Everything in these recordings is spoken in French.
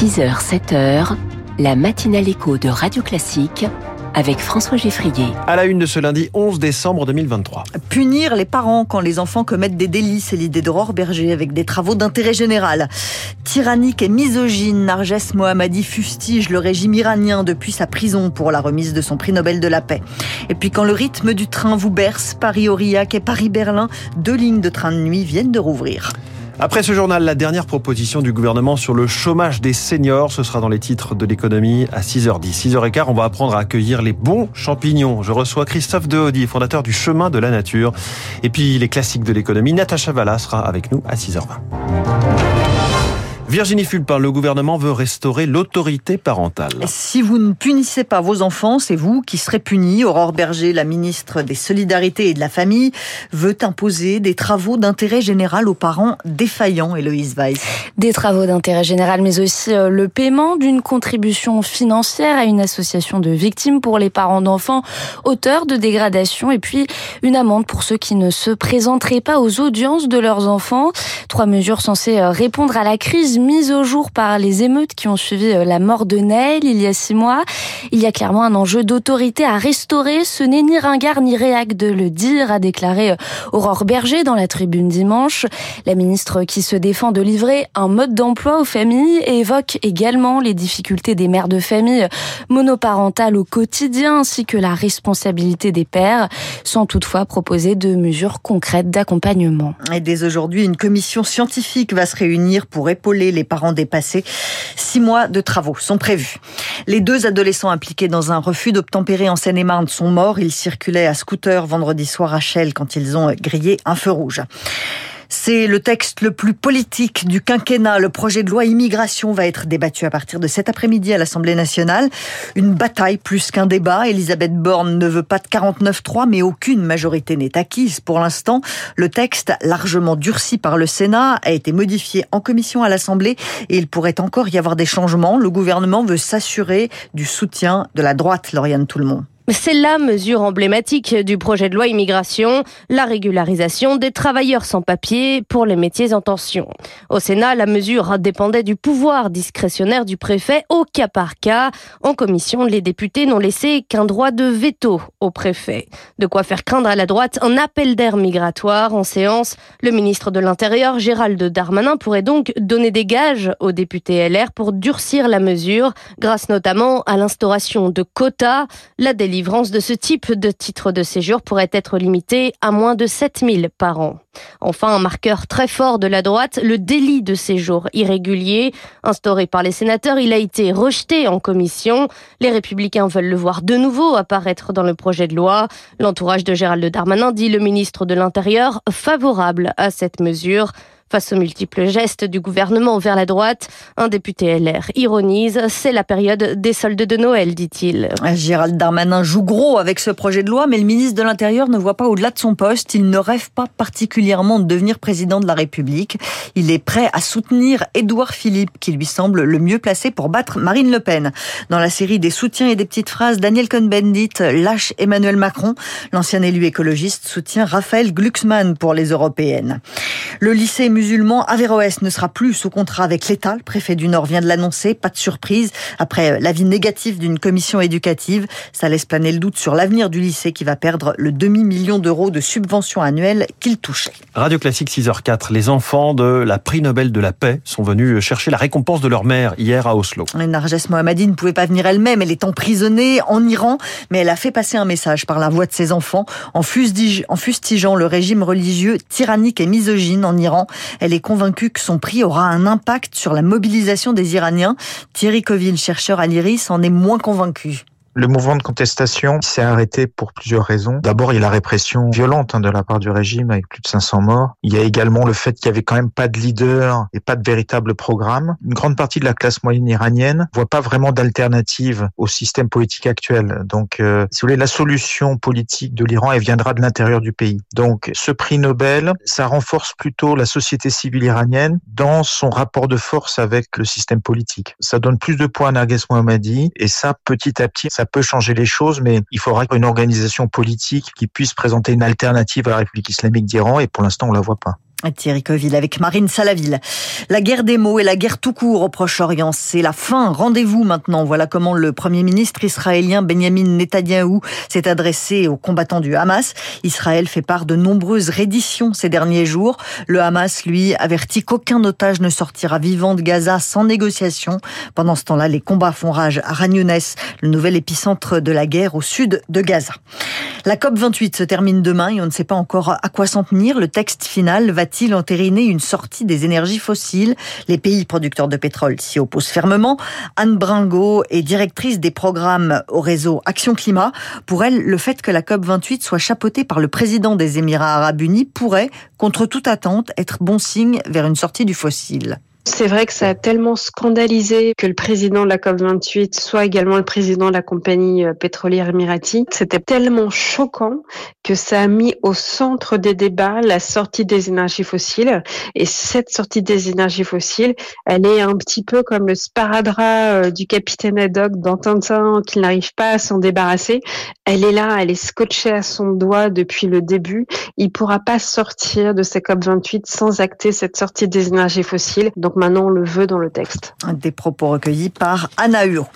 6h, 7h, la matinale écho de Radio Classique avec François Geffrier. À la une de ce lundi 11 décembre 2023. Punir les parents quand les enfants commettent des délits, c'est l'idée d'Aurore Berger avec des travaux d'intérêt général. Tyrannique et misogyne, Narges Mohammadi fustige le régime iranien depuis sa prison pour la remise de son prix Nobel de la paix. Et puis quand le rythme du train vous berce, Paris-Aurillac et Paris-Berlin, deux lignes de train de nuit viennent de rouvrir. Après ce journal, la dernière proposition du gouvernement sur le chômage des seniors, ce sera dans les titres de l'économie à 6h10. 6h15, on va apprendre à accueillir les bons champignons. Je reçois Christophe Dehaudy, fondateur du Chemin de la Nature. Et puis les classiques de l'économie, Natacha Valla sera avec nous à 6h20. Virginie Fulpin, le gouvernement veut restaurer l'autorité parentale. Si vous ne punissez pas vos enfants, c'est vous qui serez punis. Aurore Berger, la ministre des Solidarités et de la Famille, veut imposer des travaux d'intérêt général aux parents défaillants, Héloïse Weiss. Des travaux d'intérêt général, mais aussi euh, le paiement d'une contribution financière à une association de victimes pour les parents d'enfants auteurs de dégradation et puis une amende pour ceux qui ne se présenteraient pas aux audiences de leurs enfants. Trois mesures censées euh, répondre à la crise mise au jour par les émeutes qui ont suivi euh, la mort de Neil il y a six mois. Il y a clairement un enjeu d'autorité à restaurer. Ce n'est ni ringard ni réac de le dire, a déclaré euh, Aurore Berger dans la tribune dimanche. La ministre qui se défend de livrer un mode d'emploi aux familles évoque également les difficultés des mères de famille monoparentales au quotidien ainsi que la responsabilité des pères, sans toutefois proposer de mesures concrètes d'accompagnement. Et dès aujourd'hui, une commission scientifique va se réunir pour épauler les parents dépassés. Six mois de travaux sont prévus. Les deux adolescents impliqués dans un refus d'obtempérer en Seine-et-Marne sont morts. Ils circulaient à scooter vendredi soir à Chelles quand ils ont grillé un feu rouge. C'est le texte le plus politique du quinquennat. Le projet de loi immigration va être débattu à partir de cet après-midi à l'Assemblée nationale. Une bataille plus qu'un débat. Elisabeth Borne ne veut pas de 49-3, mais aucune majorité n'est acquise pour l'instant. Le texte, largement durci par le Sénat, a été modifié en commission à l'Assemblée et il pourrait encore y avoir des changements. Le gouvernement veut s'assurer du soutien de la droite, Lauriane Tout-le-Monde. C'est la mesure emblématique du projet de loi immigration, la régularisation des travailleurs sans papier pour les métiers en tension. Au Sénat, la mesure dépendait du pouvoir discrétionnaire du préfet au cas par cas. En commission, les députés n'ont laissé qu'un droit de veto au préfet. De quoi faire craindre à la droite un appel d'air migratoire en séance. Le ministre de l'Intérieur, Gérald Darmanin, pourrait donc donner des gages aux députés LR pour durcir la mesure, grâce notamment à l'instauration de quotas. La délivrance de ce type de titre de séjour pourrait être limitée à moins de 7000 par an. Enfin, un marqueur très fort de la droite, le délit de séjour irrégulier. Instauré par les sénateurs, il a été rejeté en commission. Les républicains veulent le voir de nouveau apparaître dans le projet de loi. L'entourage de Gérald Darmanin dit le ministre de l'Intérieur favorable à cette mesure. Face aux multiples gestes du gouvernement vers la droite, un député LR ironise, c'est la période des soldes de Noël, dit-il. Gérald Darmanin joue gros avec ce projet de loi, mais le ministre de l'Intérieur ne voit pas au-delà de son poste. Il ne rêve pas particulièrement de devenir président de la République. Il est prêt à soutenir Édouard Philippe, qui lui semble le mieux placé pour battre Marine Le Pen. Dans la série des soutiens et des petites phrases, Daniel Cohn-Bendit lâche Emmanuel Macron. L'ancien élu écologiste soutient Raphaël Glucksmann pour les européennes. Le lycée musulman Averroès ne sera plus sous contrat avec l'État. Le préfet du Nord vient de l'annoncer. Pas de surprise. Après l'avis négatif d'une commission éducative, ça laisse planer le doute sur l'avenir du lycée qui va perdre le demi-million d'euros de subventions annuelles qu'il touchait. Radio Classique 6h04. Les enfants de la prix Nobel de la paix sont venus chercher la récompense de leur mère hier à Oslo. Narges Mohammadi ne pouvait pas venir elle-même. Elle est emprisonnée en Iran, mais elle a fait passer un message par la voix de ses enfants en fustigeant le régime religieux tyrannique et misogyne en Iran. Elle est convaincue que son prix aura un impact sur la mobilisation des Iraniens. Thierry Coville, chercheur à l'IRIS, en est moins convaincu. Le mouvement de contestation s'est arrêté pour plusieurs raisons. D'abord, il y a la répression violente hein, de la part du régime avec plus de 500 morts. Il y a également le fait qu'il n'y avait quand même pas de leader et pas de véritable programme. Une grande partie de la classe moyenne iranienne voit pas vraiment d'alternative au système politique actuel. Donc, euh, si vous voulez, la solution politique de l'Iran, elle viendra de l'intérieur du pays. Donc, ce prix Nobel, ça renforce plutôt la société civile iranienne dans son rapport de force avec le système politique. Ça donne plus de poids à Narges Mohammadi et ça, petit à petit, ça peut changer les choses, mais il faudra une organisation politique qui puisse présenter une alternative à la République islamique d'Iran, et pour l'instant, on la voit pas. Thierry Coville avec Marine Salaville. La guerre des mots et la guerre tout court au Proche-Orient, c'est la fin. Rendez-vous maintenant. Voilà comment le Premier ministre israélien Benjamin Netanyahou s'est adressé aux combattants du Hamas. Israël fait part de nombreuses redditions ces derniers jours. Le Hamas, lui, avertit qu'aucun otage ne sortira vivant de Gaza sans négociation. Pendant ce temps-là, les combats font rage à Ragnounès, le nouvel épicentre de la guerre au sud de Gaza. La COP28 se termine demain et on ne sait pas encore à quoi s'en tenir. Le texte final va-t-il entériner une sortie des énergies fossiles? Les pays producteurs de pétrole s'y opposent fermement. Anne Bringo est directrice des programmes au réseau Action Climat. Pour elle, le fait que la COP28 soit chapeautée par le président des Émirats arabes unis pourrait, contre toute attente, être bon signe vers une sortie du fossile. C'est vrai que ça a tellement scandalisé que le président de la COP28 soit également le président de la compagnie euh, pétrolière Emirati. C'était tellement choquant que ça a mis au centre des débats la sortie des énergies fossiles. Et cette sortie des énergies fossiles, elle est un petit peu comme le sparadrap euh, du capitaine Haddock dans Tintin qu'il n'arrive pas à s'en débarrasser. Elle est là, elle est scotchée à son doigt depuis le début. Il pourra pas sortir de cette COP28 sans acter cette sortie des énergies fossiles. Donc maintenant, on le veut dans le texte. Des propos recueillis par Anna Hur.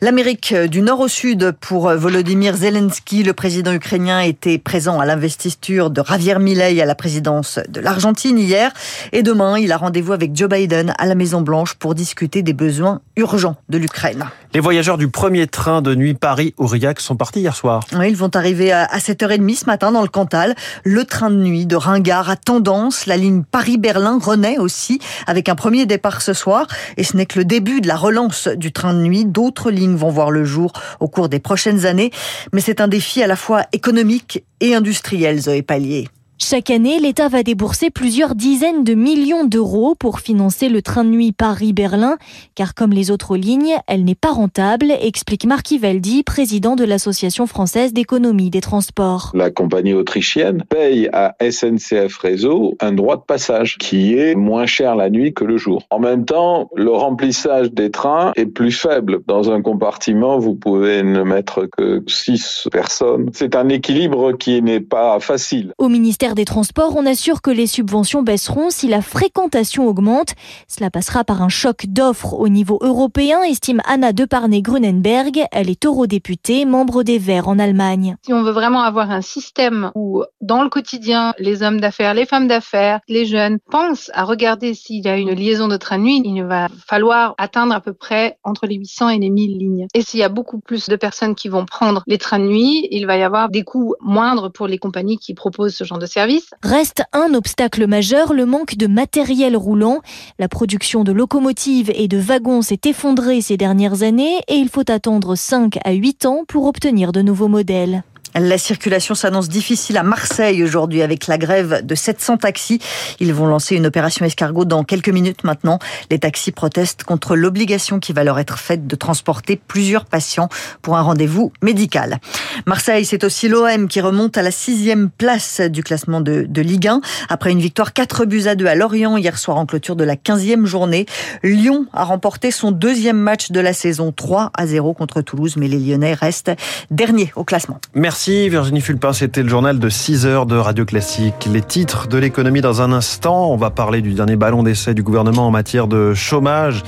L'Amérique du nord au sud pour Volodymyr Zelensky, le président ukrainien, était présent à l'investiture de Javier Milei à la présidence de l'Argentine hier. Et demain, il a rendez-vous avec Joe Biden à la Maison-Blanche pour discuter des besoins urgents de l'Ukraine. Les voyageurs du premier train de nuit Paris-Aurillac sont partis hier soir. Oui, ils vont arriver à 7h30 ce matin dans le Cantal. Le train de nuit de Ringard a tendance. La ligne Paris-Berlin renaît aussi avec un premier départ ce soir. Et ce n'est que le début de la relance du train de nuit. D'autres lignes vont voir le jour au cours des prochaines années. Mais c'est un défi à la fois économique et industriel, Zoé Pallier. Chaque année, l'État va débourser plusieurs dizaines de millions d'euros pour financer le train de nuit Paris-Berlin, car comme les autres lignes, elle n'est pas rentable, explique Marc Ivaldi, président de l'Association française d'économie des transports. La compagnie autrichienne paye à SNCF Réseau un droit de passage qui est moins cher la nuit que le jour. En même temps, le remplissage des trains est plus faible. Dans un compartiment, vous pouvez ne mettre que 6 personnes. C'est un équilibre qui n'est pas facile. Au ministère des Transports, on assure que les subventions baisseront si la fréquentation augmente. Cela passera par un choc d'offres au niveau européen, estime Anna Deparnay-Grunenberg. Elle est eurodéputée, membre des Verts en Allemagne. Si on veut vraiment avoir un système où, dans le quotidien, les hommes d'affaires, les femmes d'affaires, les jeunes pensent à regarder s'il y a une liaison de train de nuit, il va falloir atteindre à peu près entre les 800 et les 1000 lignes. Et s'il y a beaucoup plus de personnes qui vont prendre les trains de nuit, il va y avoir des coûts moindres pour les compagnies qui proposent ce genre de service. Reste un obstacle majeur, le manque de matériel roulant. La production de locomotives et de wagons s'est effondrée ces dernières années et il faut attendre 5 à 8 ans pour obtenir de nouveaux modèles. La circulation s'annonce difficile à Marseille aujourd'hui avec la grève de 700 taxis. Ils vont lancer une opération escargot dans quelques minutes maintenant. Les taxis protestent contre l'obligation qui va leur être faite de transporter plusieurs patients pour un rendez-vous médical. Marseille, c'est aussi l'OM qui remonte à la sixième place du classement de, de Ligue 1 après une victoire 4 buts à 2 à Lorient hier soir en clôture de la 15e journée. Lyon a remporté son deuxième match de la saison 3 à 0 contre Toulouse, mais les Lyonnais restent derniers au classement. Merci. Merci Virginie Fulpin, c'était le journal de 6 heures de Radio Classique. Les titres de l'économie dans un instant. On va parler du dernier ballon d'essai du gouvernement en matière de chômage,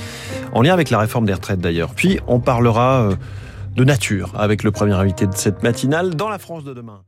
en lien avec la réforme des retraites d'ailleurs. Puis on parlera euh, de nature avec le premier invité de cette matinale dans la France de demain.